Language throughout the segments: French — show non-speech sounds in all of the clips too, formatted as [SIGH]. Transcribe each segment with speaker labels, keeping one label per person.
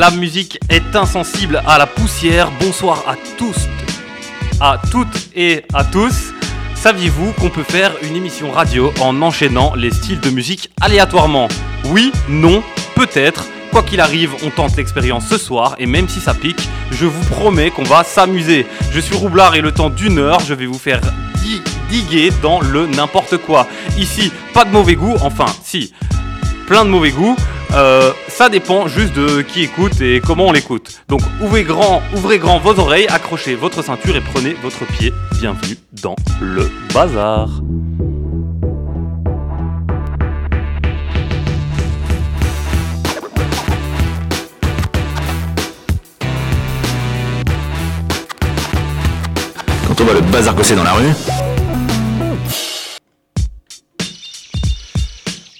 Speaker 1: La musique est insensible à la poussière. Bonsoir à tous, à toutes et à tous. Saviez-vous qu'on peut faire une émission radio en enchaînant les styles de musique aléatoirement? Oui, non, peut-être. Quoi qu'il arrive, on tente l'expérience ce soir et même si ça pique, je vous promets qu'on va s'amuser. Je suis Roublard et le temps d'une heure, je vais vous faire diguer dans le n'importe quoi. Ici, pas de mauvais goût, enfin si, plein de mauvais goût. Euh, ça dépend juste de qui écoute et comment on l'écoute. Donc ouvrez grand, ouvrez grand vos oreilles, accrochez votre ceinture et prenez votre pied. Bienvenue dans le bazar.
Speaker 2: Quand on voit le bazar cossé dans la rue,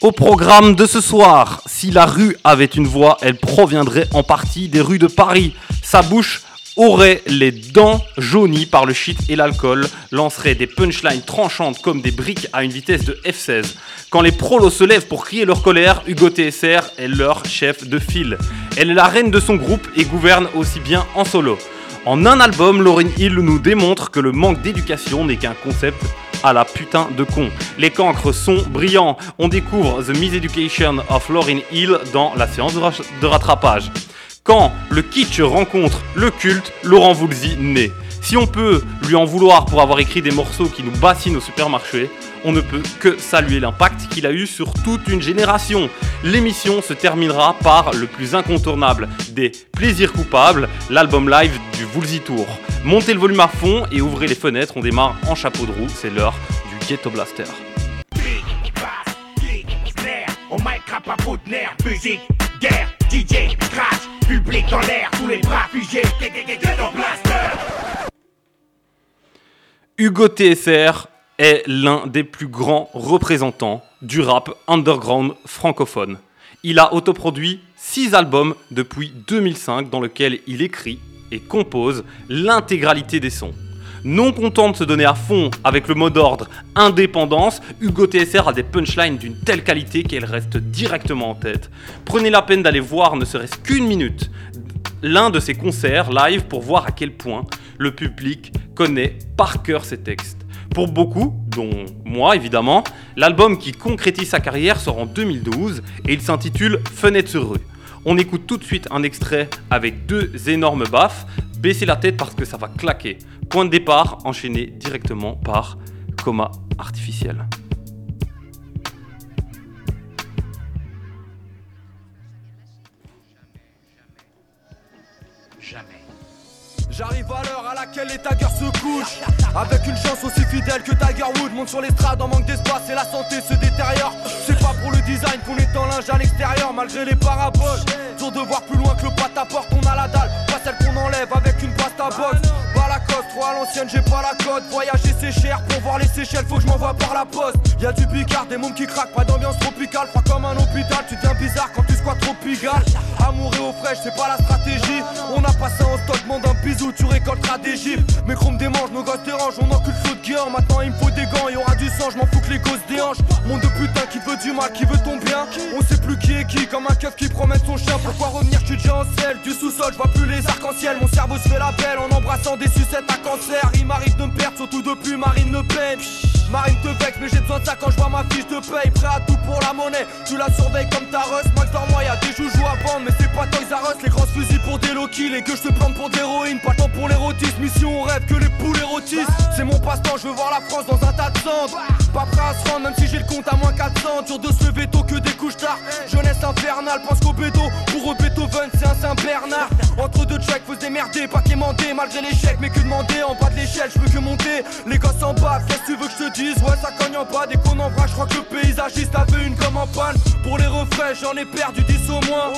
Speaker 1: Au programme de ce soir, si la rue avait une voix, elle proviendrait en partie des rues de Paris. Sa bouche aurait les dents jaunies par le shit et l'alcool, lancerait des punchlines tranchantes comme des briques à une vitesse de F16. Quand les prolos se lèvent pour crier leur colère, Hugo TSR est leur chef de file. Elle est la reine de son groupe et gouverne aussi bien en solo. En un album, Lauryn Hill nous démontre que le manque d'éducation n'est qu'un concept à la putain de con. Les cancres sont brillants. On découvre The Miseducation of Lauryn Hill dans la séance de rattrapage. Quand le kitsch rencontre le culte, Laurent Voulzy naît. Si on peut lui en vouloir pour avoir écrit des morceaux qui nous bassinent au supermarché, on ne peut que saluer l'impact qu'il a eu sur toute une génération. L'émission se terminera par le plus incontournable des plaisirs coupables, l'album live du Woolsey Tour. Montez le volume à fond et ouvrez les fenêtres, on démarre en chapeau de roue, c'est l'heure du Ghetto Blaster. Hugo TSR est l'un des plus grands représentants du rap underground francophone. Il a autoproduit 6 albums depuis 2005 dans lesquels il écrit et compose l'intégralité des sons. Non content de se donner à fond avec le mot d'ordre indépendance, Hugo TSR a des punchlines d'une telle qualité qu'elles restent directement en tête. Prenez la peine d'aller voir ne serait-ce qu'une minute l'un de ses concerts live pour voir à quel point le public connaît par cœur ses textes. Pour beaucoup, dont moi évidemment, l'album qui concrétise sa carrière sort en 2012 et il s'intitule Fenêtre sur rue. On écoute tout de suite un extrait avec deux énormes baffes. Baissez la tête parce que ça va claquer. Point de départ enchaîné directement par coma artificiel.
Speaker 3: J'arrive à l'heure à laquelle les taggers se couchent. Avec une chance aussi fidèle que Tiger Wood Monte sur l'estrade en manque d'espace et la santé se détériore. C'est pas pour le design qu'on est en linge à l'extérieur Malgré les paraboles. Dur de voir plus loin que le pat à porte On a la dalle, pas celle qu'on enlève avec une pasta box la coste, trop à l'ancienne, j'ai pas la cote. Voyager c'est cher, pour voir les Seychelles, faut que je m'envoie par la poste. Y'a du picard, des mômes qui craquent, pas d'ambiance tropicale, froid comme un hôpital, tu deviens bizarre quand tu squats tropical. Amour et eau fraîche, c'est pas la stratégie. On a passé en stock, demande un bisou, tu récolteras des gifs. Mes chromes démangent, nos gosses dérangent, on encule feu de guerre. Maintenant il me faut des gants, y aura du sang, je m'en fous que les gosses déhanchent. Monde de putain qui veut du mal, qui veut ton bien. On sait plus qui est qui, comme un keuf qui promène son chien. Pourquoi revenir, je suis déjà en du sous-sol, je vois plus les arcs-en-ciel. Mon cerveau se fait la belle en embrassant des sucettes à cancer. Il m'arrive de me perdre, surtout depuis Marine Le Pen. Marine te vexe, mais j'ai besoin de ça quand je vois ma fiche de paye. Prêt à tout pour la monnaie, tu la surveilles comme ta rush. Max dans moi, y'a des joujoux à vendre, mais c'est pas Toys R Us. Les grosses fusils pour des low kills et que je te plante pour d'héroïne. Pas tant pour l'érotisme, mission on rêve que les poules érotisent. C'est mon passe-temps, je veux voir la France dans un tas de cendres. Pas prêt à se rendre, même si j'ai le compte à moins 400. Dur de se lever tôt que des couches tard. Jeunesse infernale, pense qu'au bédo. Pour eux, Beethoven, c'est un Saint-Bernard. Entre deux tracks, faut se pas quémander malgré l'échec. Mais que demander en bas de l'échelle, je peux que monter. Les gosses en bas, qu'est-ce que tu veux que je te dise? Ouais, ça cogne en bas, dès qu'on en je crois que le paysagiste avait une comme en panne. Pour les refrains, j'en ai perdu 10 au moins.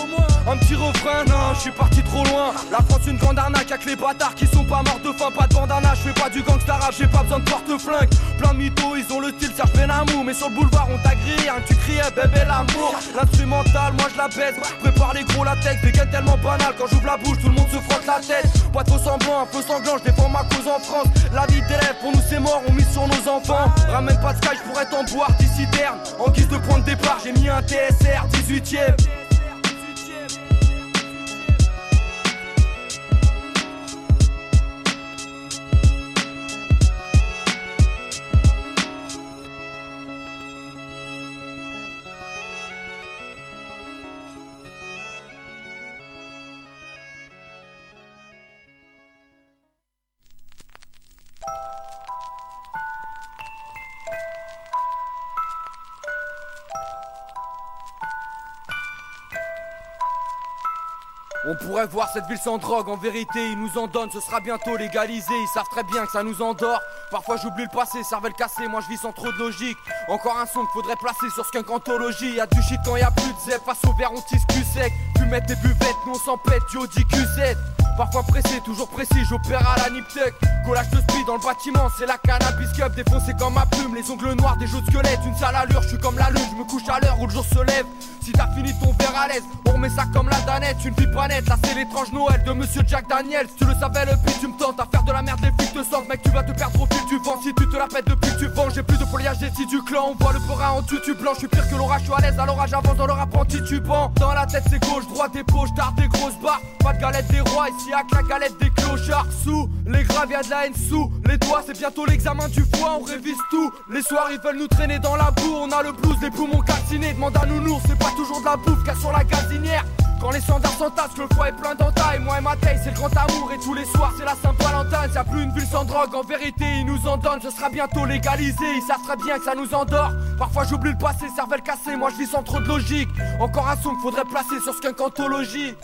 Speaker 3: Un petit refrain, non, je suis parti trop loin. La France, une grande arnaque avec les bâtards qui sont pas morts de faim, pas de bandana. Je fais pas du gangsta j'ai pas besoin de porte-flingue. Plein de mythos, ils ont le Serge Benamou. Mais sur le boulevard, on t'a grillé, hein, tu criais bébé l'amour. L'instrumental, moi je la baisse. Prépare les gros latex, des tellement banal. Quand j'ouvre la bouche, tout le monde se frotte la tête. Pas trop semblant, un peu sanglant, je défends ma cause en France. La vie d'élève, pour nous c'est mort, on mise sur nos enfants. Ramène pas de sky, je pourrais t'en boire d'ici terme. En guise de point de départ, j'ai mis un TSR 18ème. On pourrait voir cette ville sans drogue, en vérité, ils nous en donnent, ce sera bientôt légalisé. Ils savent très bien que ça nous endort. Parfois j'oublie le passé, cervelle cassée, moi je vis sans trop de logique. Encore un son qu'il faudrait placer sur ce qu'un anthologie. Y'a du shit quand y a plus de zep, face au verre on tisse cul sec. mettre des buvettes, nous on s'en pète, du Q7. Parfois pressé, toujours précis, j'opère à la Niptech. Collage de speed dans le bâtiment, c'est la cannabis cup défoncé comme ma plume. Les ongles noirs, des jeux de squelette, une sale allure, je suis comme la lune, je me couche à l'heure où le jour se lève. Si t'as fini ton verre à l'aise, remet ça comme la danette, une vie pas nette. Là c'est l'étrange Noël de monsieur Jack Daniels. tu le savais, le pire, tu me tentes à faire de la merde, les flics te sentent, mec, tu vas te perdre au fil du vent. Si tu te la pètes depuis que tu vends, j'ai plus de foliage des du clan. On voit le pora en tutu blanc, je suis pire que l'orage, je suis à l'aise, à l'orage avance dans leur apprenti tubant. Dans la tête c'est gauche, droite des poches, tard des grosses barres. Pas de galette des rois, ici à la galette des clochards. Sous les graves, y'a de la haine sous les doigts, c'est bientôt l'examen du foie, on révise tout. Les soirs ils veulent nous traîner dans la boue, on a le blues, les poumons calcinés, demande à nounours, c'est pas toujours de la bouffe sur la Quand les standards s'entassent, le foie est plein d'entailles. Moi et ma taille, c'est le grand amour. Et tous les soirs, c'est la Saint-Valentin. Y'a plus une ville sans drogue. En vérité, ils nous en donnent. Ce sera bientôt légalisé. Ils savent très bien que ça nous endort. Parfois, j'oublie le passé, cervelle cassée. Moi, je vis sans trop de logique. Encore un son faudrait placer sur ce qu'un cantologie.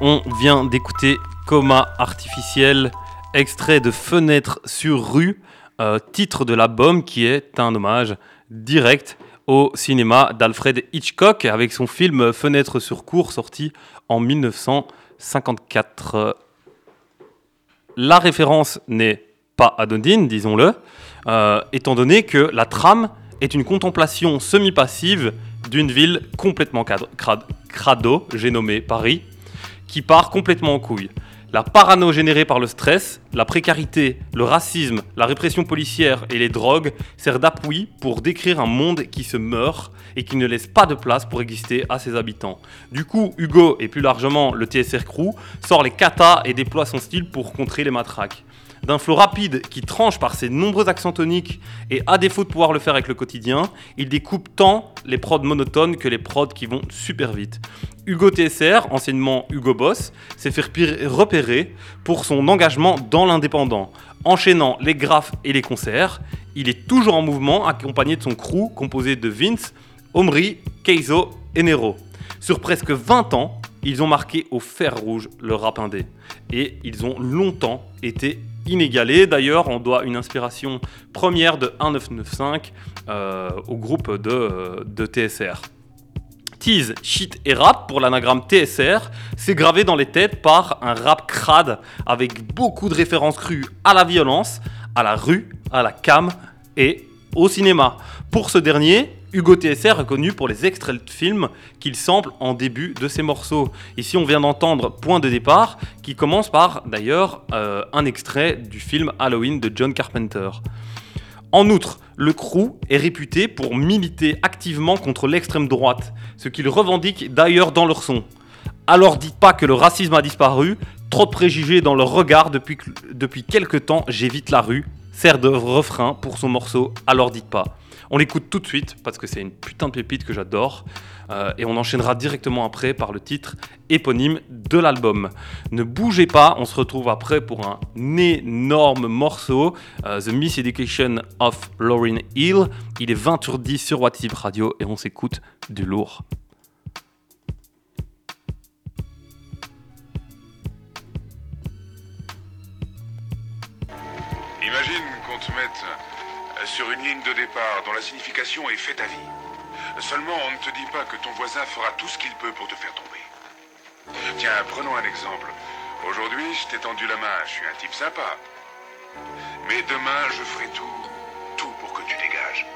Speaker 1: On vient d'écouter Coma artificiel, extrait de Fenêtre sur rue, euh, titre de l'album qui est un hommage direct au cinéma d'Alfred Hitchcock avec son film Fenêtre sur cour sorti en 1954. La référence n'est pas anodine, disons-le, euh, étant donné que la trame est une contemplation semi-passive d'une ville complètement crado, j'ai nommé Paris, qui part complètement en couille. La parano générée par le stress, la précarité, le racisme, la répression policière et les drogues sert d'appui pour décrire un monde qui se meurt et qui ne laisse pas de place pour exister à ses habitants. Du coup, Hugo et plus largement le TSR Crew sort les katas et déploie son style pour contrer les matraques d'un flow rapide qui tranche par ses nombreux accents toniques et à défaut de pouvoir le faire avec le quotidien, il découpe tant les prods monotones que les prods qui vont super vite. Hugo TSR, anciennement Hugo Boss, s'est fait repérer pour son engagement dans l'indépendant. Enchaînant les graphes et les concerts, il est toujours en mouvement accompagné de son crew composé de Vince, Omri, Keizo et Nero. Sur presque 20 ans, ils ont marqué au fer rouge le rap indé. Et ils ont longtemps été inégalé. D'ailleurs, on doit une inspiration première de 1995 euh, au groupe de, euh, de TSR. Tease, shit et rap pour l'anagramme TSR, c'est gravé dans les têtes par un rap crade avec beaucoup de références crues à la violence, à la rue, à la cam et au cinéma. Pour ce dernier, Hugo TSR est reconnu pour les extraits de films qu'il sample en début de ses morceaux. Ici, on vient d'entendre Point de départ, qui commence par d'ailleurs euh, un extrait du film Halloween de John Carpenter. En outre, le crew est réputé pour militer activement contre l'extrême droite, ce qu'ils revendiquent d'ailleurs dans leur son. Alors dites pas que le racisme a disparu, trop de préjugés dans leur regard depuis, depuis quelques temps, j'évite la rue, sert de refrain pour son morceau Alors dites pas. On l'écoute tout de suite parce que c'est une putain de pépite que j'adore. Euh, et on enchaînera directement après par le titre éponyme de l'album. Ne bougez pas, on se retrouve après pour un énorme morceau, euh, The Miss Education of Lauryn Hill. Il est 20 sur 10 sur WhatsApp Radio et on s'écoute du lourd.
Speaker 4: Imagine qu'on te mette sur une ligne de départ dont la signification est fait ta vie. Seulement, on ne te dit pas que ton voisin fera tout ce qu'il peut pour te faire tomber. Tiens, prenons un exemple. Aujourd'hui, je t'ai tendu la main, je suis un type sympa. Mais demain, je ferai tout, tout pour que tu dégages.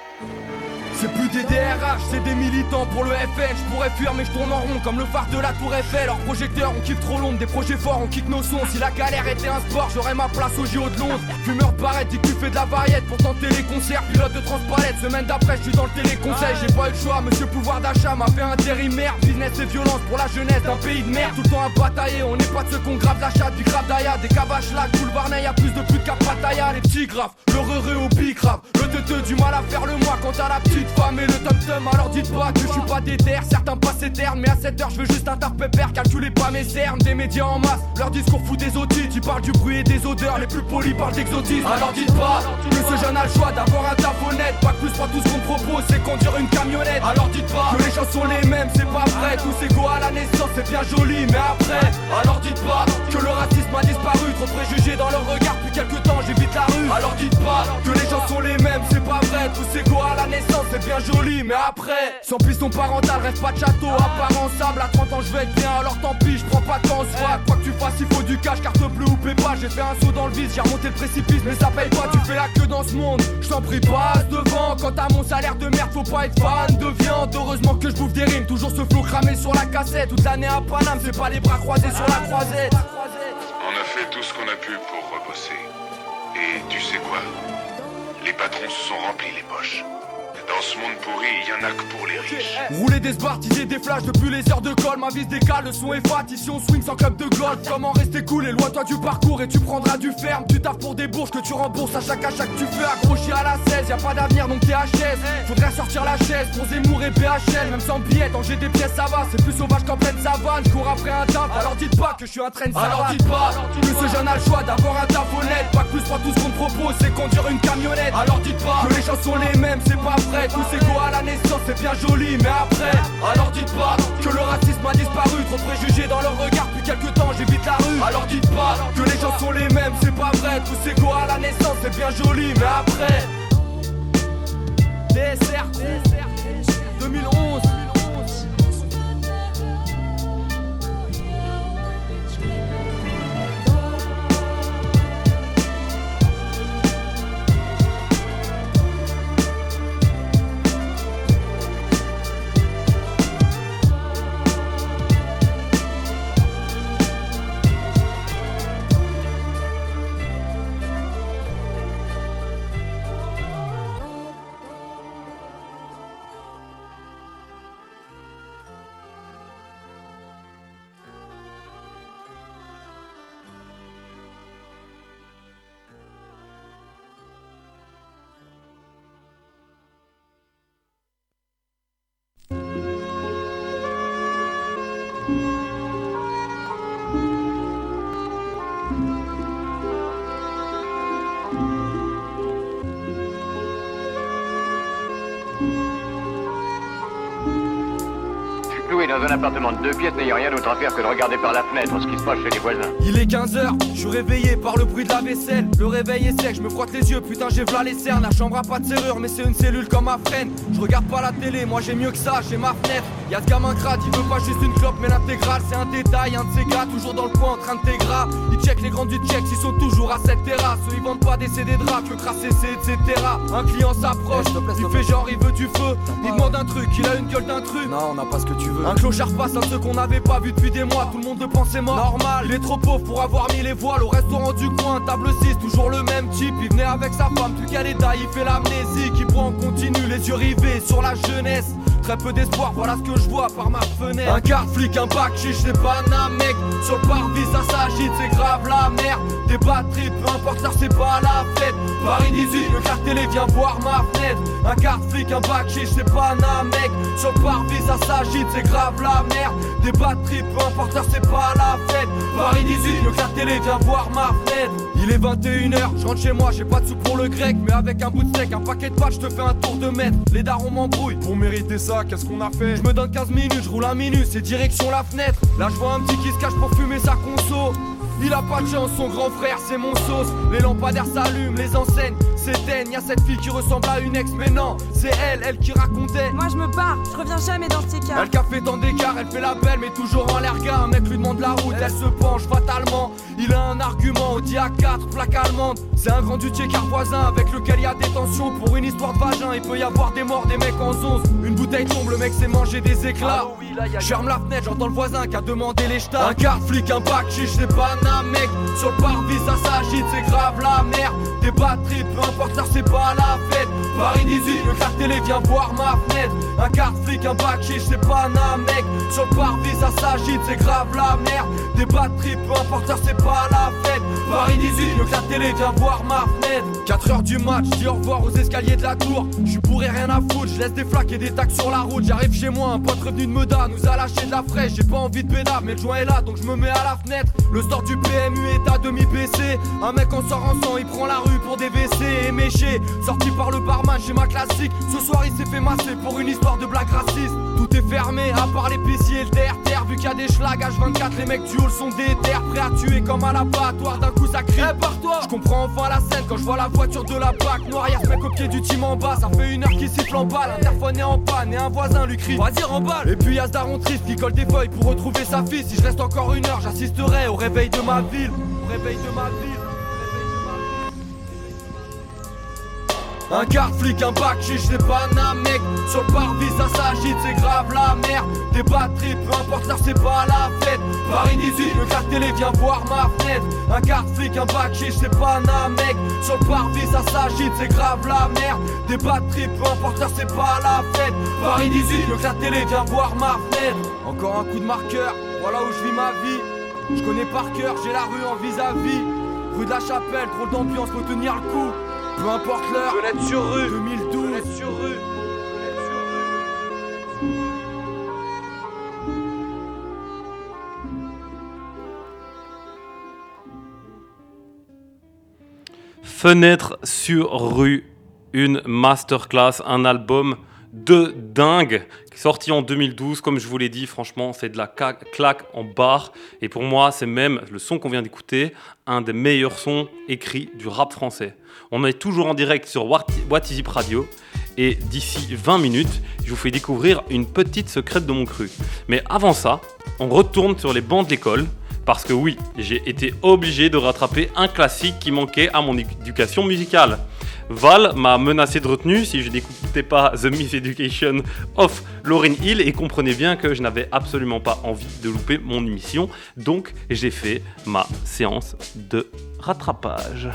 Speaker 3: C'est plus des DRH, c'est des militants pour le FN. Je pourrais fuir, mais je tourne en rond comme le phare de la Tour Eiffel. Leurs projecteurs, on kiffe trop l'ombre, des projets forts, on kick nos sons. Si la galère était un sport, j'aurais ma place au JO de Londres. Fumeur barrette, dit que tu fais de la variette pour tenter les concerts. Pilote de transpalette, semaine d'après, je suis dans le téléconseil. J'ai pas eu le choix, monsieur pouvoir d'achat m'a fait intérimaire. Business et violence pour la jeunesse d'un pays de merde. Tout le temps à batailler, on n'est pas de ceux qu'on grave la chatte, du grave d'Aya, des cabaches là, tout le Varney, y'a plus de plus de capataya. Les petits graves, le re au grave, le teuteux du mal à faire le moi quand t'as la petite femme et le tom tom. Alors dites pas que je suis pas déter, certains passent éternes, mais à cette heure je veux juste un tard pépère, calculez pas mes cernes. Des médias en masse, leur discours fout des audits, tu parles du bruit et des odeurs, les plus polis parlent d'exotisme. Alors dites pas que ce jeune a le choix d'avoir un taf honnête, pas plus pas tout ce qu'on propose, c'est conduire une camionnette. Alors dites pas que les gens sont les mêmes, c'est pas vrai, tous égaux à la naissance, c'est bien joli, mais après, alors dites pas que le racisme a disparu, trop préjugés dans leur regard, depuis quelques temps j'évite la rue. Alors dites pas que les gens sont les mêmes, c'est pas vrai, tous égaux à la naissance, c'est bien joli, mais après, sans piston parental, reste pas de château, à part ensemble, à 30 ans je vais être bien, alors tant pis, je prends pas de temps, soit quoi que tu fasses, il faut du cash, carte bleue ou pas, j'ai fait un saut dans le vide, j'ai remonté le précipice, mais ça paye pas, tu fais la queue dans ce monde, je t'en prie, passe devant, quand t'as mon salaire de merde, faut pas être fan de viande, heureusement que je bouffe des rimes, toujours ce flot cramé sur la cassette, toute l'année à Paname, c'est pas les bras croisés sur la croisette.
Speaker 4: On a fait tout ce qu'on a pu pour rebosser. Et tu sais quoi? Les patrons se sont remplis les poches. Dans ce monde pourri, il y en a que pour les riches.
Speaker 3: Rouler des spartiser des flashs depuis les heures de colle. Ma vie se décale, le son est fat. Ici on swing sans club de golf. Comment rester cool et loin toi du parcours et tu prendras du ferme. Tu taffes pour des bourses que tu rembourses à chaque achat que tu fais. Accroché à la 16, y a pas d'avenir donc t'es HS. Faudrait sortir la chaise pour Zemmour et BHL. Même sans billet, j'ai des pièces ça va. C'est plus sauvage qu'en pleine savane. Cours après un taf. Alors dites pas que je suis un train Alors dites pas que ce jeune a le choix d'avoir un taf honnête. Pas que plus pas tout ce qu'on propose, c'est conduire une camionnette. Alors dites pas que les sont les mêmes, c'est pas vrai. Tous égaux à la naissance, c'est bien joli, mais après, alors dites pas que le racisme a disparu. Trop préjugés dans leur regard, depuis quelques temps j'évite la rue. Alors dites pas que les gens sont les mêmes, c'est pas vrai. Tous égaux à la naissance, c'est bien joli, mais après. DSR, 2011.
Speaker 5: the appartement de deux pièces n'ayant rien d'autre à faire que de regarder par la fenêtre ce qui se passe chez les voisins.
Speaker 3: Il est 15h, je suis réveillé par le bruit de la vaisselle. Le réveil est sec, je me frotte les yeux, putain j'ai v'là les cernes. La chambre a pas de serrure, mais c'est une cellule comme ma freine. Je regarde pas la télé, moi j'ai mieux que ça, j'ai ma fenêtre. Y'a ce gamin crade, il veut pas juste une clope, mais l'intégrale c'est un détail. Un de ces gars, toujours dans le coin en train de t'égras. Il check les grands du check, ils sont toujours à cette terrasse. Eux ils vendent pas des CD de rap, que crasser c'est etc. Un client s'approche, il fait genre il veut du feu. Il demande un truc, il a une gueule d'intrus.
Speaker 6: Non, on n'a pas ce que tu veux.
Speaker 3: Un clochard passe, un qu'on n'avait pas vu depuis des mois. Tout le monde le pensait mort. Normal, il est trop pauvre pour avoir mis les voiles au restaurant du coin. Table 6, toujours le même type. Il venait avec sa femme, plus qu'à l'état, il fait l'amnésie. Qui prend en continu, les yeux rivés sur la jeunesse. Très peu d'espoir, voilà ce que je vois par ma fenêtre. Un quart flic, un bac chiche, c'est pas un mec. Sur le parvis, ça s'agite, c'est grave la merde. Des batteries, peu importe, ça c'est pas la fête. Paris 18, le quart télé vient voir ma fenêtre. Un quart flic, un bac chiche, c'est pas un mec. Sur le parvis, ça s'agite, c'est grave la merde. Des batteries, peu importe, ça c'est pas la fête. Paris 18, le quart télé vient voir ma fenêtre. Il est 21h, je rentre chez moi, j'ai pas de sous pour le grec. Mais avec un bout de steak, un paquet de pâtes, je te fais un tour de mètre. Les darons m'embrouillent.
Speaker 6: Pour mériter ça, qu'est-ce qu'on a fait
Speaker 3: Je me donne 15 minutes, je roule un minute, c'est direction la fenêtre. Là, je vois un petit qui se cache pour fumer sa conso. Il a pas de chance, son grand frère c'est mon sauce. Les lampadaires s'allument, les enseignes s'éteignent. Y'a cette fille qui ressemble à une ex, mais non, c'est elle, elle qui racontait.
Speaker 7: Moi je me barre, je reviens jamais dans ces cas.
Speaker 3: Elle qui a fait tant d'écart, elle fait la belle, mais toujours en l'air gars. Un mec lui demande la route, elle se penche fatalement. Il a un argument, Audi A4, plaque allemande. C'est un grand dutier car voisin avec lequel il y a des tensions. Pour une histoire de vagin, il peut y avoir des morts, des mecs en zonze. Une bouteille tombe, le mec s'est mangé des éclats. Je ferme la fenêtre, j'entends le voisin qui a demandé les jetats. Un quart flic, un bac chiche, c'est pas un mec. Sur le parvis, ça s'agite, c'est grave la merde. Des batteries, peu ça c'est pas la fête. Paris 18, le quart télé, viens voir ma fenêtre. Un quart flic, un bac chiche, c'est pas un mec. Sur le parvis, ça s'agite, c'est grave la merde. Des batteries, peu importe, c'est pas la fête. Paris 18, le quart télé, viens voir ma fenêtre. 4 heures du match, dis au revoir aux escaliers de la tour. Je pourrais rien à foutre, je laisse des flaques et des tacs sur la route. J'arrive chez moi, un pote revenu de Meda nous a lâché de la fraîche. J'ai pas envie de bédard, mais le joint est là, donc je me mets à la fenêtre. Le store du PMU est à demi baissé. Un mec en sort en sang, il prend la rue pour des WC Sorti par le barman chez ma classique. Ce soir, il s'est fait masser pour une histoire de blague raciste. Tout est fermé, à part l'épicier et le terre Vu qu'il y a des schlags H24, les mecs du hall sont des terres. Prêts à tuer comme à l'abattoir. D'un coup, ça crie. Eh, par toi Je comprends enfin la scène quand je vois la voiture de la BAC noire. Y'a ce mec au pied du team en bas. Ça fait une heure qu'il siffle en bas. L'interphone est en panne et un voisin lui crie. Vas-y, remballe. Et puis y'a ce daron triste qui colle des feuilles pour retrouver sa fille. Si je reste encore une heure, j'assisterai au réveil de ma ville. Au réveil de ma ville. Un quart flic, un bac chiche, pas un mec. Sur le parvis ça s'agite, c'est grave la merde. Des batteries, peu importe ça c'est pas la fête. Paris 18, le quart télé viens voir ma fenêtre. Un quart flic, un bac chiche, c'est pas un mec. Sur le parvis ça s'agite, c'est grave la merde. Des batteries, peu importe ça c'est pas la fête. Paris 18, le quart télé viens voir ma fenêtre. Encore un coup de marqueur, voilà où je vis ma vie. Je connais par cœur, j'ai la rue en vis-à-vis. Rue de la Chapelle, trop d'ambiance, faut tenir le coup peu importe l'heure, fenêtre sur rue. 2012, fenêtre sur rue.
Speaker 1: Fenêtre sur rue, une masterclass, un album de dingue, sorti en 2012. Comme je vous l'ai dit, franchement, c'est de la claque en barre. Et pour moi, c'est même le son qu'on vient d'écouter, un des meilleurs sons écrits du rap français. On est toujours en direct sur What Is It Radio. Et d'ici 20 minutes, je vous fais découvrir une petite secrète de mon cru. Mais avant ça, on retourne sur les bancs de l'école. Parce que oui, j'ai été obligé de rattraper un classique qui manquait à mon éducation musicale. Val m'a menacé de retenue si je n'écoutais pas The Miss Education of Lauryn Hill et comprenez bien que je n'avais absolument pas envie de louper mon émission. Donc j'ai fait ma séance de rattrapage.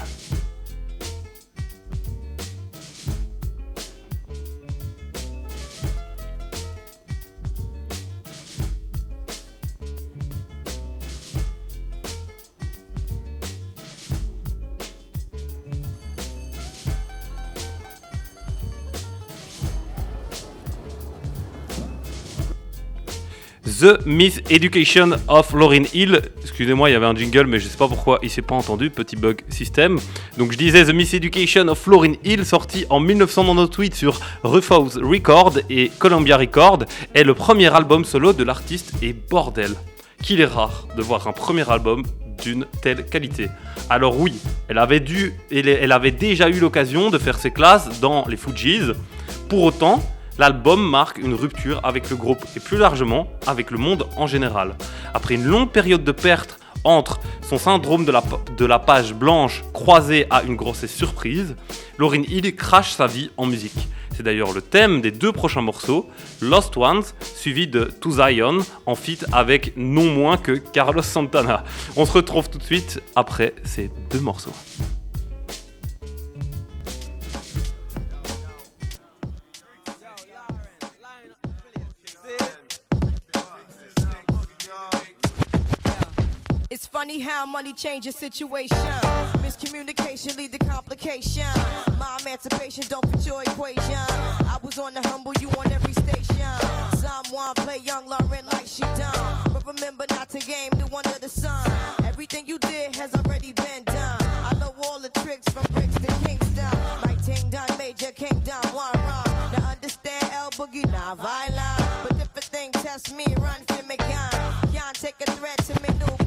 Speaker 1: The Miss Education of Lauryn Hill. Excusez-moi, il y avait un jingle, mais je ne sais pas pourquoi il s'est pas entendu. Petit bug système. Donc je disais The Miss Education of Lauryn Hill, sorti en 1998 sur Rufus Records et Columbia Records, est le premier album solo de l'artiste et bordel. Qu'il est rare de voir un premier album d'une telle qualité. Alors oui, elle avait, avait déjà eu l'occasion de faire ses classes dans les Fujis. Pour autant, l'album marque une rupture avec le groupe et plus largement avec le monde en général. Après une longue période de perte entre son syndrome de la, page blanche croisé à une grossesse surprise, Lauryn Hill crache sa vie en musique. C'est d'ailleurs le thème des deux prochains morceaux, Lost Ones, suivi de To Zion, en feat avec non moins que Carlos Santana. On se retrouve tout de suite après ces deux morceaux.
Speaker 8: It's funny how money changes situation. Miscommunication lead to complication. My emancipation don't fit your equation. I was on the humble, you on every station. Someone play young Lauren like she done. But remember not to game new under the sun. Everything you did has already been done. I know all the tricks from bricks to Kingston. Like Ting Done, Major Kingdom, one run. Now understand L Boogie, not violent. But if a thing test me, run for me gun. Can't take a threat to me. L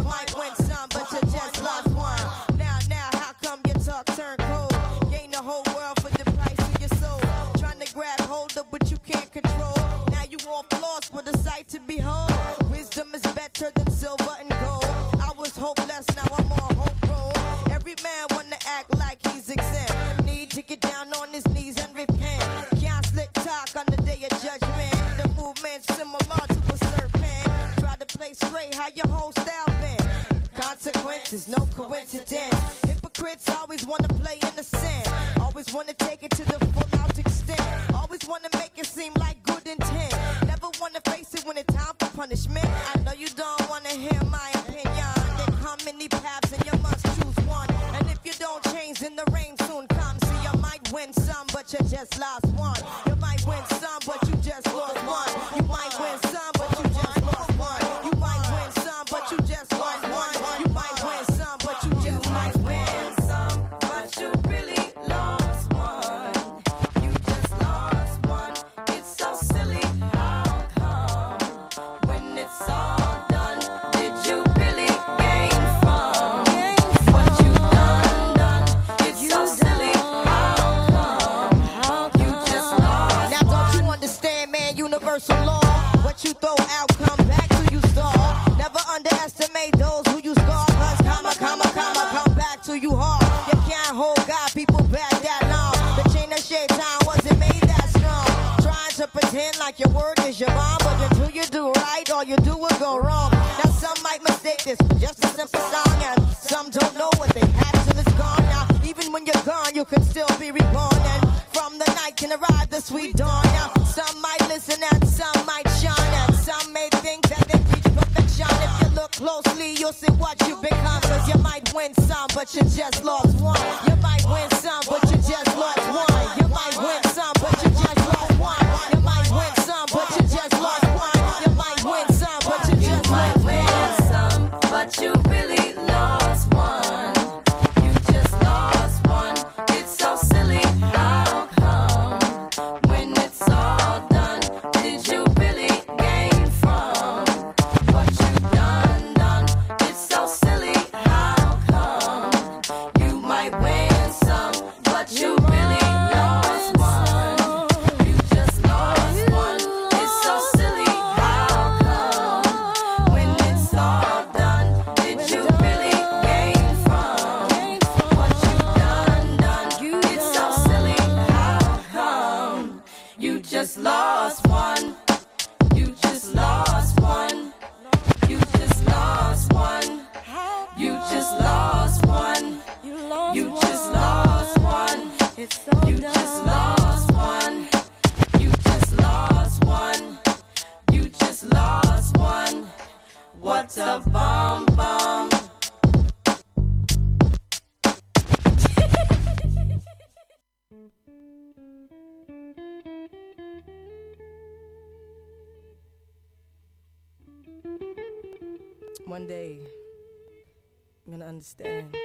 Speaker 8: behold, wisdom is better than silver and gold. I was hopeless, now I'm on hope roll. Every man wanna act like he's exempt. Need to get down on his knees and repent. Can't slick talk on the day of judgment. The movement's similar to a serpent. Try to play straight, how your whole style been. Consequences, no coincidence. Hypocrites always wanna play innocent. Always wanna take it to the full out extent. Always wanna make it seem like good intent wanna face it when it's time for punishment. I know you don't. understand.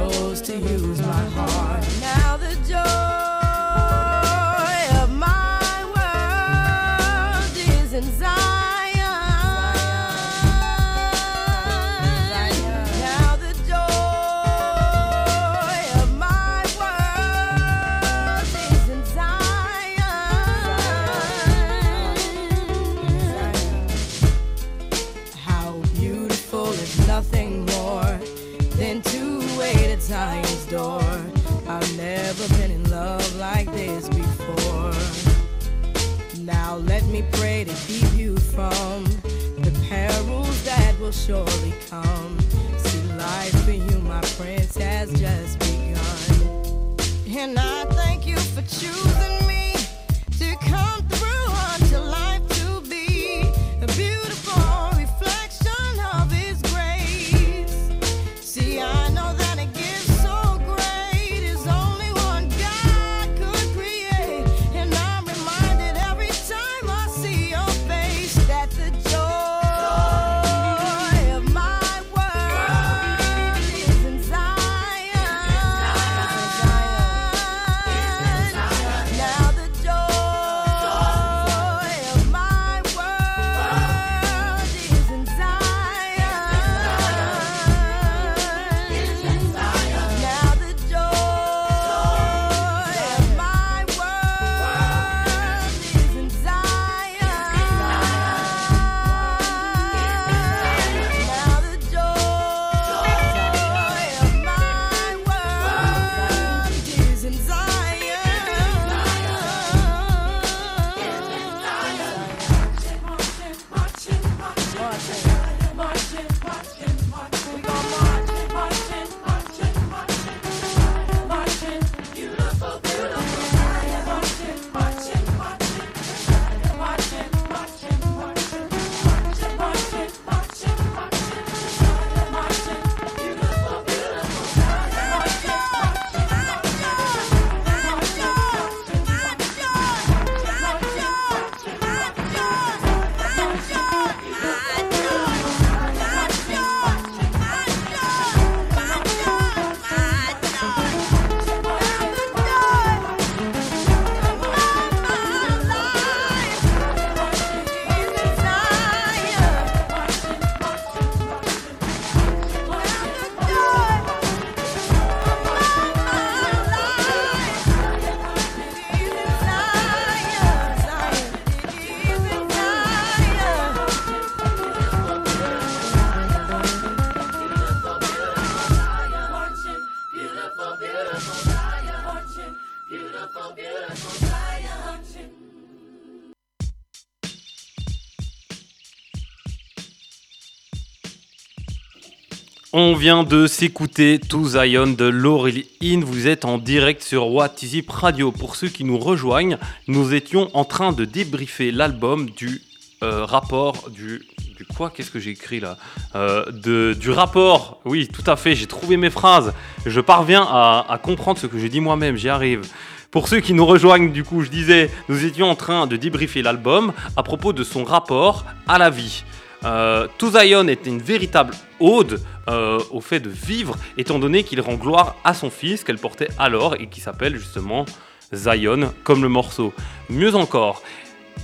Speaker 9: Chose to use my heart. Now the joy from the perils that will surely come. See, life for you, my prince, has just begun. And I thank you for choosing me
Speaker 1: On vient de s'écouter To Zion de Laurel In. Vous êtes en direct sur What Is It Radio. Pour ceux qui nous rejoignent, nous étions en train de débriefer l'album du euh, rapport du. Du quoi? Qu'est-ce que j'ai écrit là? Euh, Du rapport. Oui, tout à fait. J'ai trouvé mes phrases. Je parviens à, à comprendre ce que je dis moi-même. J'y arrive. Pour ceux qui nous rejoignent, du coup, je disais, nous étions en train de débriefer l'album à propos de son rapport à la vie. Euh, Zion est une véritable ode euh, au fait de vivre, étant donné qu'il rend gloire à son fils qu'elle portait alors et qui s'appelle justement Zion, comme le morceau. Mieux encore,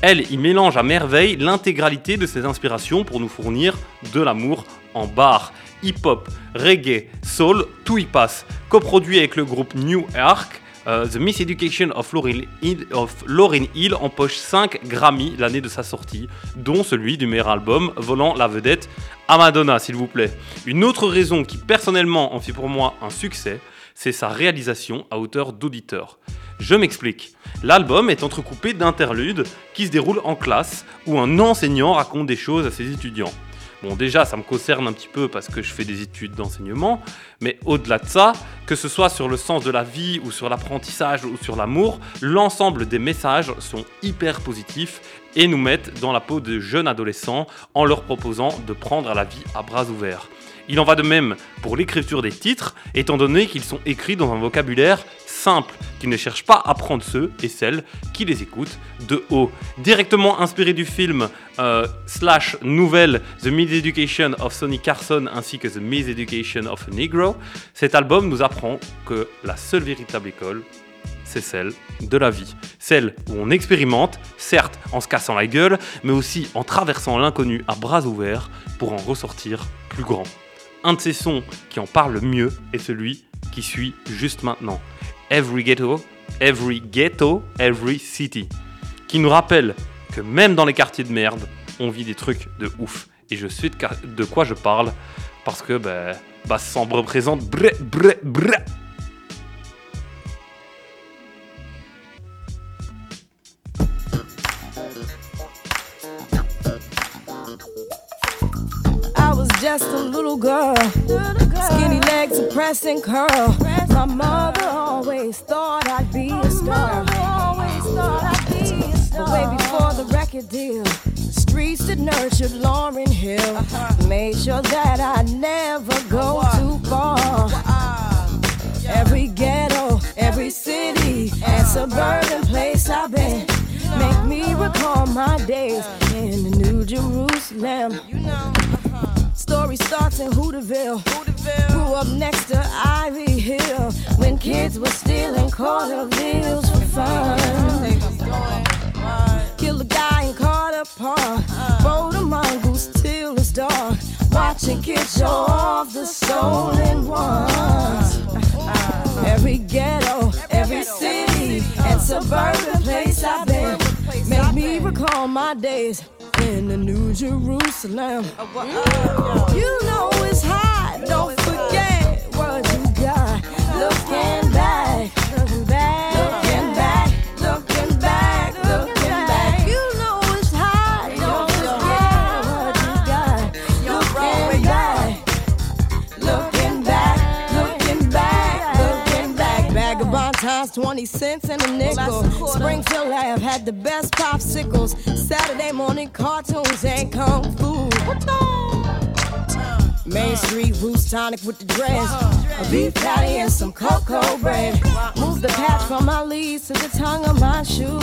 Speaker 1: elle y mélange à merveille l'intégralité de ses inspirations pour nous fournir de l'amour en bar. Hip-hop, reggae, soul, tout y passe. Coproduit avec le groupe New Ark, euh, The Lauryn Hill, of Lauryn Hill empoche 5 Grammy l'année de sa sortie, dont celui du meilleur album, volant la vedette à Madonna, s'il vous plaît. Une autre raison qui personnellement en fait pour moi un succès, c'est sa réalisation à hauteur d'auditeur. Je m'explique. L'album est entrecoupé d'interludes qui se déroulent en classe où un enseignant raconte des choses à ses étudiants. Bon, déjà, ça me concerne un petit peu parce que je fais des études d'enseignement, mais au-delà de ça, que ce soit sur le sens de la vie ou sur l'apprentissage ou sur l'amour, l'ensemble des messages sont hyper positifs et nous mettent dans la peau de jeunes adolescents en leur proposant de prendre la vie à bras ouverts. Il en va de même pour l'écriture des titres, étant donné qu'ils sont écrits dans un vocabulaire simples qui ne cherchent pas à prendre ceux et celles qui les écoutent de haut. Directement inspiré du film euh, slash nouvelle The Miseducation of Sonny Carson ainsi que The Miseducation of a Negro, cet album nous apprend que la seule véritable école, c'est celle de la vie. Celle où on expérimente, certes en se cassant la gueule, mais aussi en traversant l'inconnu à bras ouverts pour en ressortir plus grand. Un de ces sons qui en parle le mieux est celui qui suit juste maintenant. Every Ghetto, Every Ghetto, Every City. Qui nous rappelle que même dans les quartiers de merde, on vit des trucs de ouf. Et je sais de, quoi je parle parce que bah, bah, ça me représente bré, bré, bré.
Speaker 9: Just a little girl, skinny legs, a press and curl. My mother always thought I'd be a star. But way before the record deal, the streets that nurtured Lauren Hill made sure that I never go too far. Every ghetto, every city, and suburban place I've been make me recall my days in the New Jerusalem. Story starts in Hooterville. Grew up next to Ivy Hill when kids were stealing quarter bills for fun. Killed a guy in Carter Park. Rode a mongoose till it's dark. Watching kids show off the stolen ones. Every ghetto, every city, and suburban place I've been make me recall my days in the New Jerusalem. Uh, mm. oh, you know it's hot, don't forget what you got. Looking back, looking back, Vagabond 20 cents and a nickel. Springfield Lab had the best popsicles. Saturday morning cartoons and kung fu. Uh. Main Street Roots tonic with the dress. A beef patty and some cocoa bread. Move the patch from my leaves to the tongue of my shoe.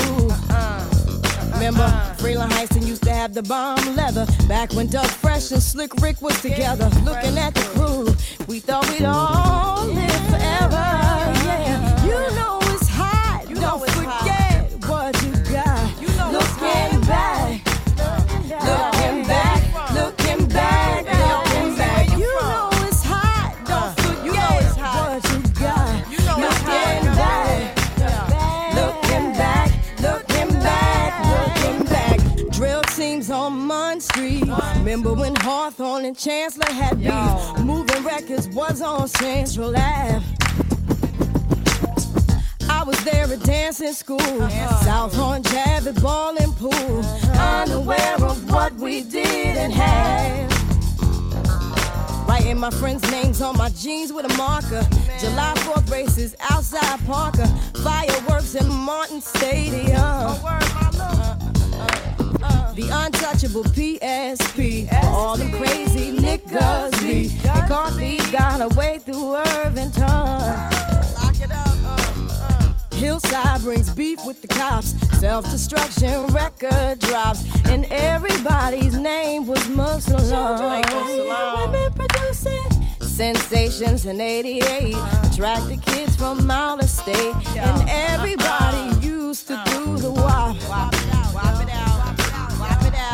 Speaker 9: Remember, Freeland Heiston used to have the bomb leather. Back when Doug Fresh and Slick Rick was together. Looking at the crew, we thought we'd all live Remember when Hawthorne and Chancellor had beef? Moving records was on Central Ave. I was there at dancing school, South Horn Jab at ball and pool, unaware of what we did and had. Writing my friends' names on my jeans with a marker. July 4th races outside Parker. Fireworks in Martin Stadium. The untouchable PSP. All them crazy niggas be. McCarthy got away through Irvington. Uh, uh. Hillside brings beef with the cops. Self destruction record drops. And everybody's name was Muslim. Women producing sensations in 88. Attracted kids from out of state. And everybody used to do the wop.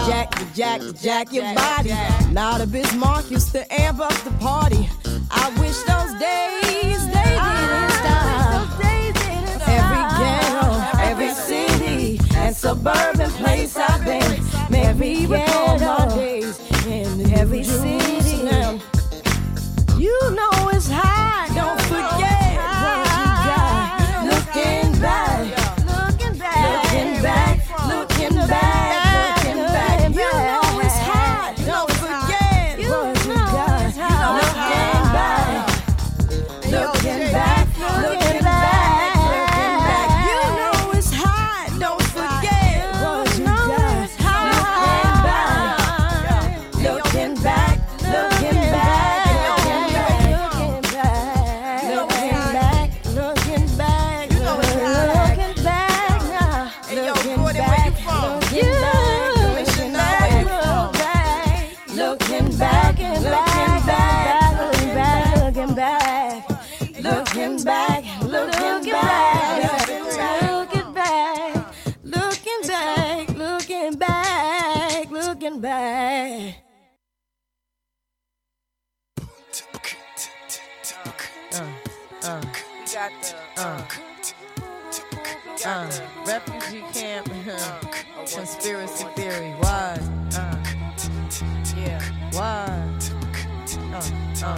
Speaker 9: Jack, the jack, the jack your body. Now the Bismarck used to amp up the party. I wish those days they didn't stop. Every ghetto, every city, and suburban place I've been. Every ghetto, days in every city. You know it's hot. Don't forget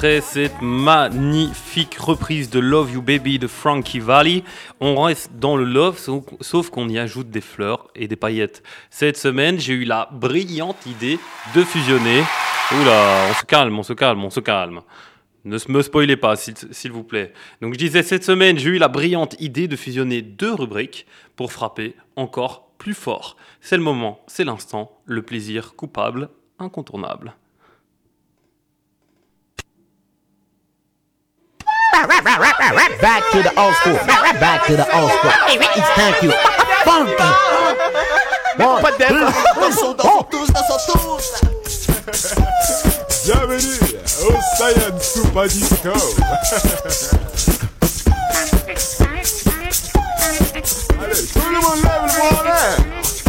Speaker 1: Après cette magnifique reprise de Love You Baby de Frankie Valli, on reste dans le love, sauf, qu'on y ajoute des fleurs et des paillettes. Cette semaine, j'ai eu la brillante idée de fusionner. Oula, on se calme, on se calme, on se calme. Ne me spoilez pas, s'il vous plaît. Donc je disais, cette semaine, j'ai eu la brillante idée de fusionner deux rubriques pour frapper encore plus fort. C'est le moment, c'est l'instant, le plaisir coupable, incontournable.
Speaker 10: Back to the old school. Back to the old school. It's thank you. Funky. One, two,
Speaker 6: Bienvenue au Science Super Disco. Allez, tout le monde lève le bras en l'air.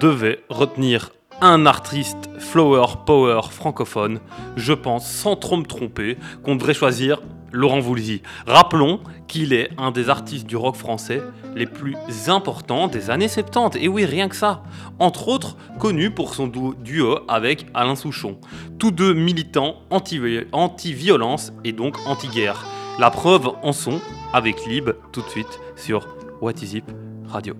Speaker 1: Devait retenir un artiste flower power francophone, je pense sans trop me tromper qu'on devrait choisir Laurent Voulzy. Rappelons qu'il est un des artistes du rock français les plus importants des années 70. Et oui, rien que ça. Entre autres, connu pour son duo- avec Alain Souchon. Tous deux militants anti- anti-violence et donc anti-guerre. La preuve en sont avec Lib tout de suite sur What Is It Radio.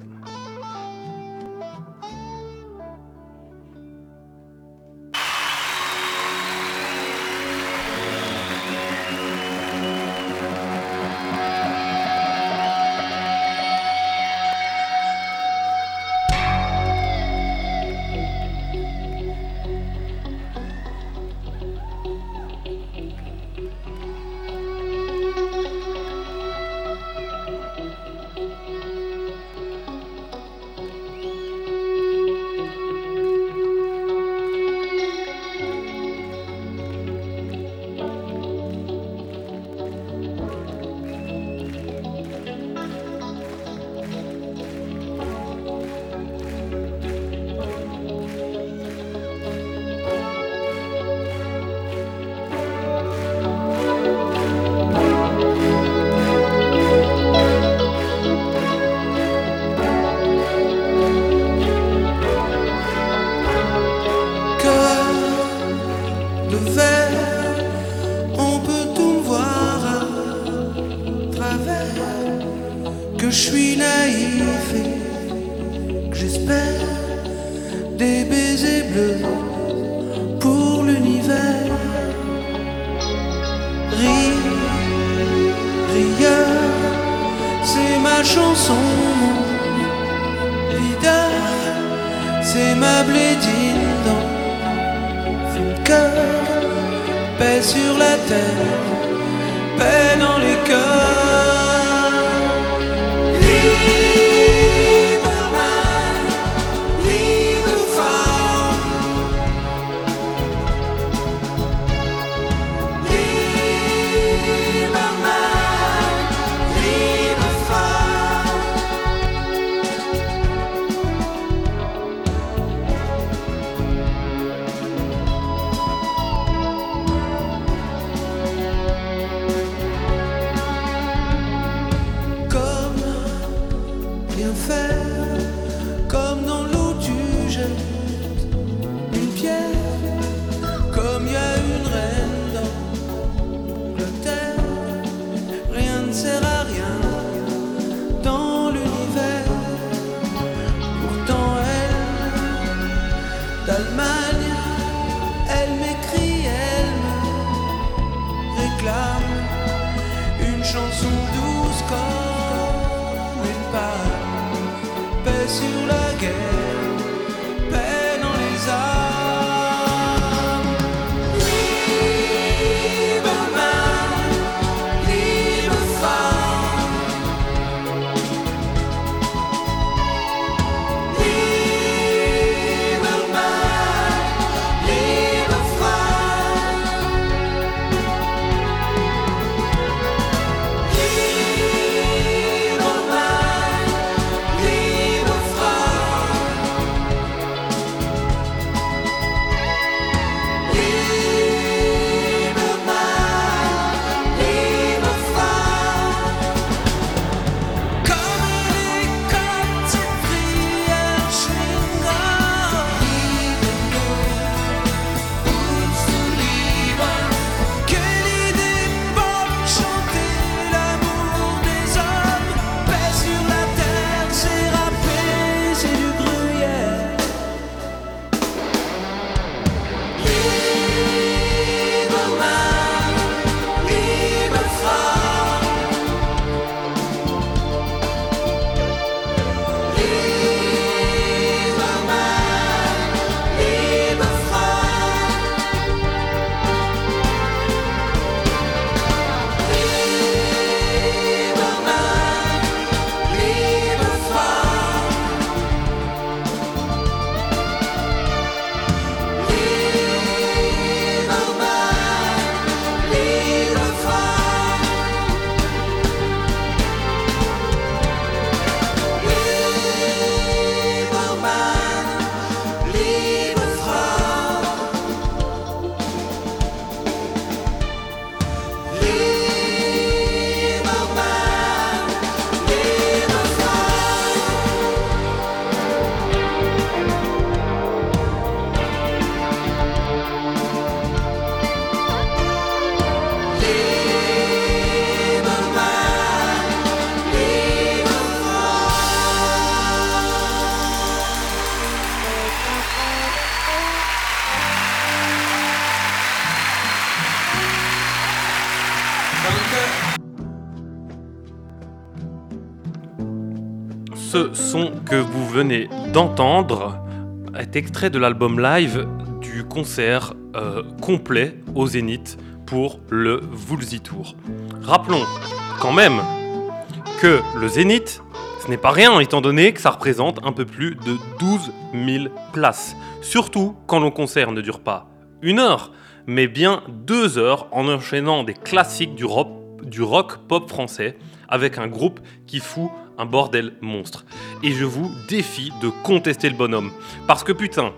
Speaker 11: J'espère des baisers bleus pour l'univers. Rire, rieur, c'est ma chanson, leader, c'est ma blédine dans cœur, paix sur la terre,
Speaker 1: d'entendre est extrait de l'album live du concert euh, complet au Zénith pour le Woolsey Tour. Rappelons quand même que le Zénith, ce n'est pas rien étant donné que ça représente un peu plus de 12 000 places. Surtout quand le concert ne dure pas une heure, mais bien deux heures en enchaînant des classiques du rock pop français avec un groupe qui fout un bordel monstre. Et je vous défie de contester le bonhomme. Parce que putain,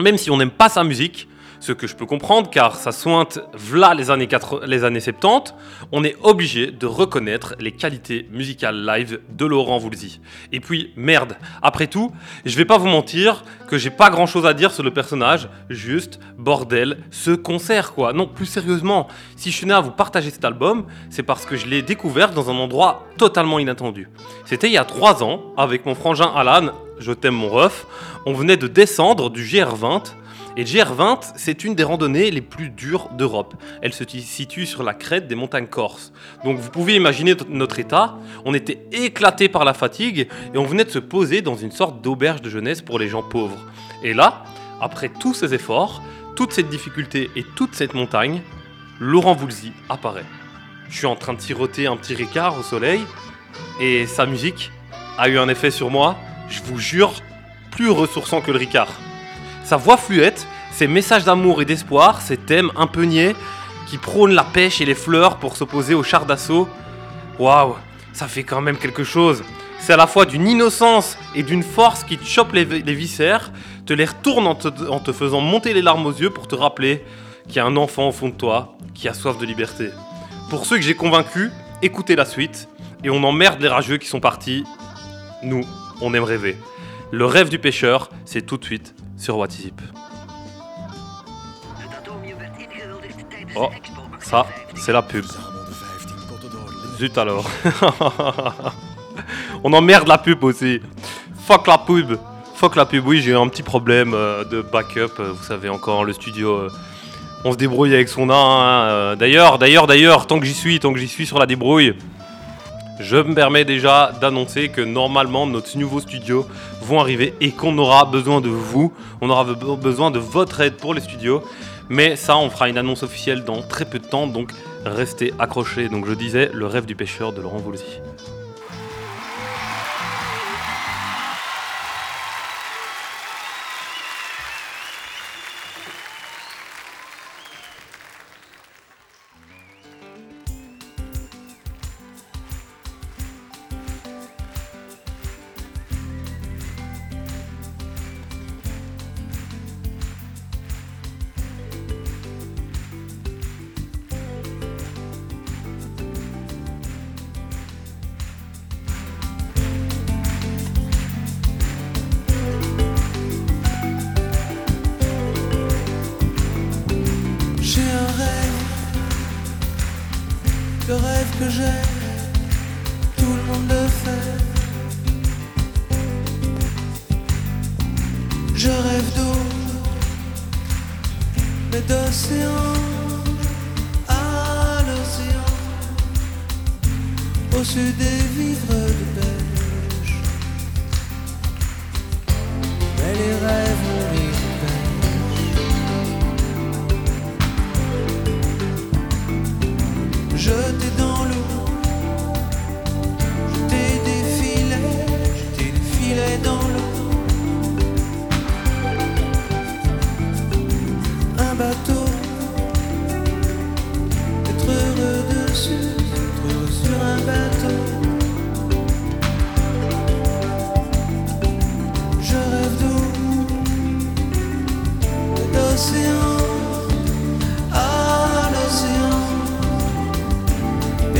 Speaker 1: même si on n'aime pas sa musique, ce que je peux comprendre car ça sointe v'là les années, 80 les années 70, on est obligé de reconnaître les qualités musicales live de Laurent Voulzy. Et puis, merde, après tout, je vais pas vous mentir que j'ai pas grand chose à dire sur le personnage, juste, bordel, ce concert quoi. Non, plus sérieusement, si je tenais à vous partager cet album, c'est parce que je l'ai découvert dans un endroit totalement inattendu. C'était il y a 3 ans, avec mon frangin Alan, je t'aime mon ref, on venait de descendre du GR20 et GR20, c'est une des randonnées les plus dures d'Europe. Elle se situe sur la crête des montagnes corses. Donc vous pouvez imaginer notre état. On était éclaté par la fatigue et on venait de se poser dans une sorte d'auberge de jeunesse pour les gens pauvres. Et là, après tous ces efforts, toute cette difficulté et toute cette montagne, Laurent Voulzy apparaît. Je suis en train de siroter un petit Ricard au soleil et sa musique a eu un effet sur moi, je vous jure, plus ressourçant que le Ricard. Sa voix fluette, ses messages d'amour et d'espoir, ses thèmes un peu niais, qui prônent la pêche et les fleurs pour s'opposer aux chars d'assaut. Waouh, ça fait quand même quelque chose. C'est à la fois d'une innocence et d'une force qui te chope les, viscères, te les retourne en te, en te faisant monter les larmes aux yeux pour te rappeler qu'il y a un enfant au fond de toi qui a soif de liberté. Pour ceux que j'ai convaincus, écoutez la suite et on emmerde les rageux qui sont partis. Nous, on aime rêver. Le rêve du pêcheur, c'est tout de suite sur WhatsApp. Oh, ça, c'est la pub. Zut alors. [LAUGHS] On emmerde la pub aussi. Fuck la pub. Fuck la pub. Oui, j'ai eu un petit problème euh, de backup. euh, Vous savez encore, le studio. euh, on se débrouille avec son art. hein. D'ailleurs, d'ailleurs, d'ailleurs, tant que j'y suis, tant que j'y suis sur la débrouille, je me permets déjà d'annoncer que normalement nos nouveaux studios vont arriver et qu'on aura besoin de vous, on aura be- besoin de votre aide pour les studios. Mais ça, on fera une annonce officielle dans très peu de temps, donc restez accrochés. Donc je disais, le rêve du pêcheur de Laurent Voulzy.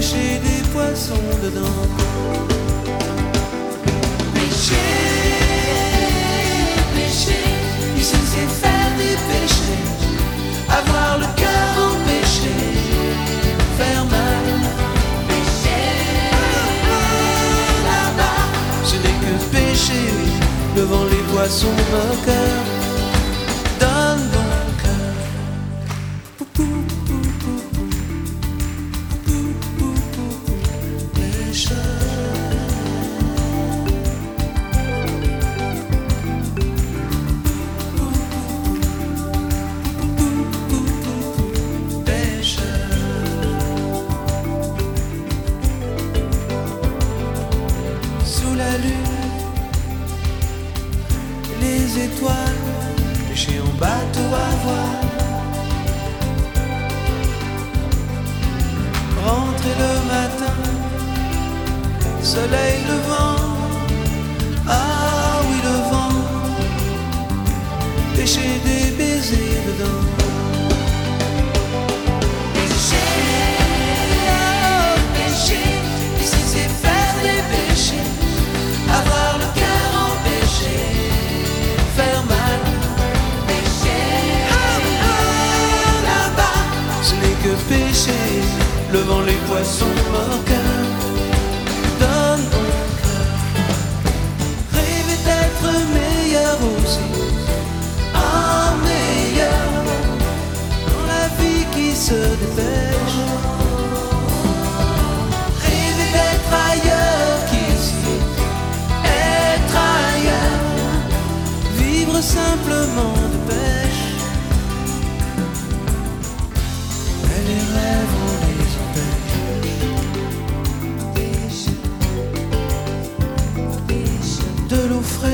Speaker 11: Pêcher des poissons dedans. Pêcher, pêcher, ici c'est faire du péché, avoir le cœur empêché, faire mal. Pêcher, là-bas, ce n'est que pêcher, oui, devant les poissons. De l'eau fraîche,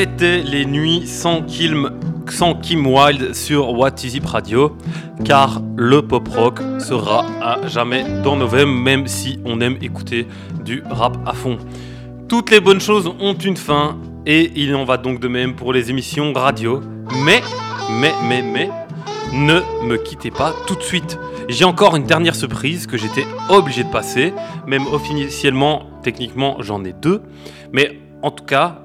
Speaker 1: C'était les nuits sans Kim, sans Kim Wilde sur What Is It Radio, car le pop rock sera à jamais dans nos veines, même si on aime écouter du rap à fond. Toutes les bonnes choses ont une fin, et il en va donc de même pour les émissions radio. Mais, mais, mais, mais, ne me quittez pas tout de suite. J'ai encore une dernière surprise que j'étais obligé de passer, même officiellement, techniquement, j'en ai deux. Mais en tout cas,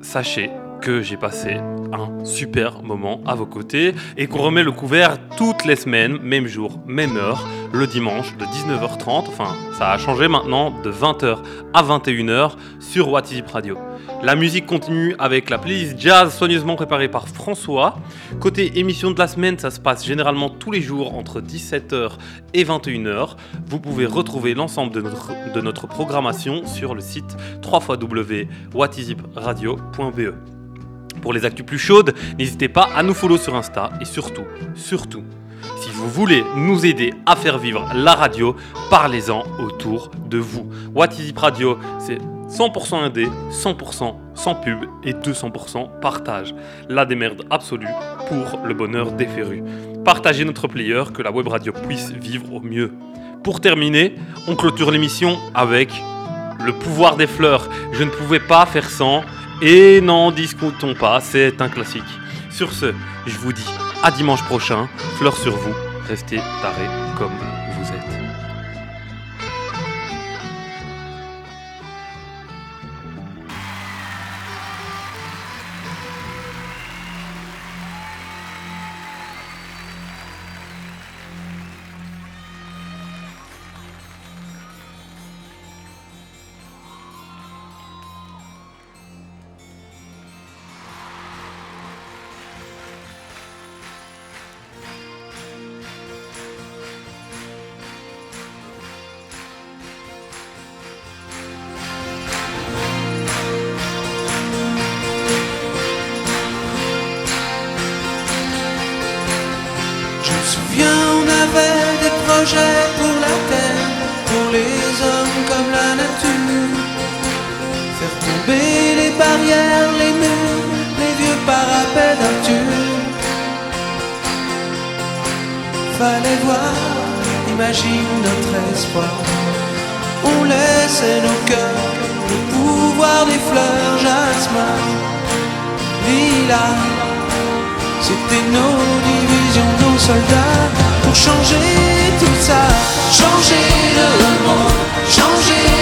Speaker 1: sachez que j'ai passé un super moment à vos côtés et qu'on remet le couvert toutes les semaines, même jour, même heure, le dimanche de 19h30. Enfin, ça a changé maintenant de 20h à 21h sur What Is It Radio. La musique continue avec la playlist jazz soigneusement préparée par François. Côté émission de la semaine, ça se passe généralement tous les jours entre 17h et 21h. Vous pouvez retrouver l'ensemble de notre, de notre programmation sur le site www.whatisipradio.be. Pour les actus plus chaudes, n'hésitez pas à nous follow sur Insta et surtout, surtout, si vous voulez nous aider à faire vivre la radio, parlez-en autour de vous. What Is Radio, c'est 100% indé, 100% sans pub et 200% partage. La démerde absolue pour le bonheur des férus. Partagez notre player, que la web radio puisse vivre au mieux. Pour terminer, on clôture l'émission avec le pouvoir des fleurs. Je ne pouvais pas faire sans. Et n'en discutons pas, c'est un classique. Sur ce, je vous dis à dimanche prochain. Fleurs sur vous, restez tarés comme
Speaker 11: C'était nos divisions, nos soldats pour changer tout ça, changer le monde, changer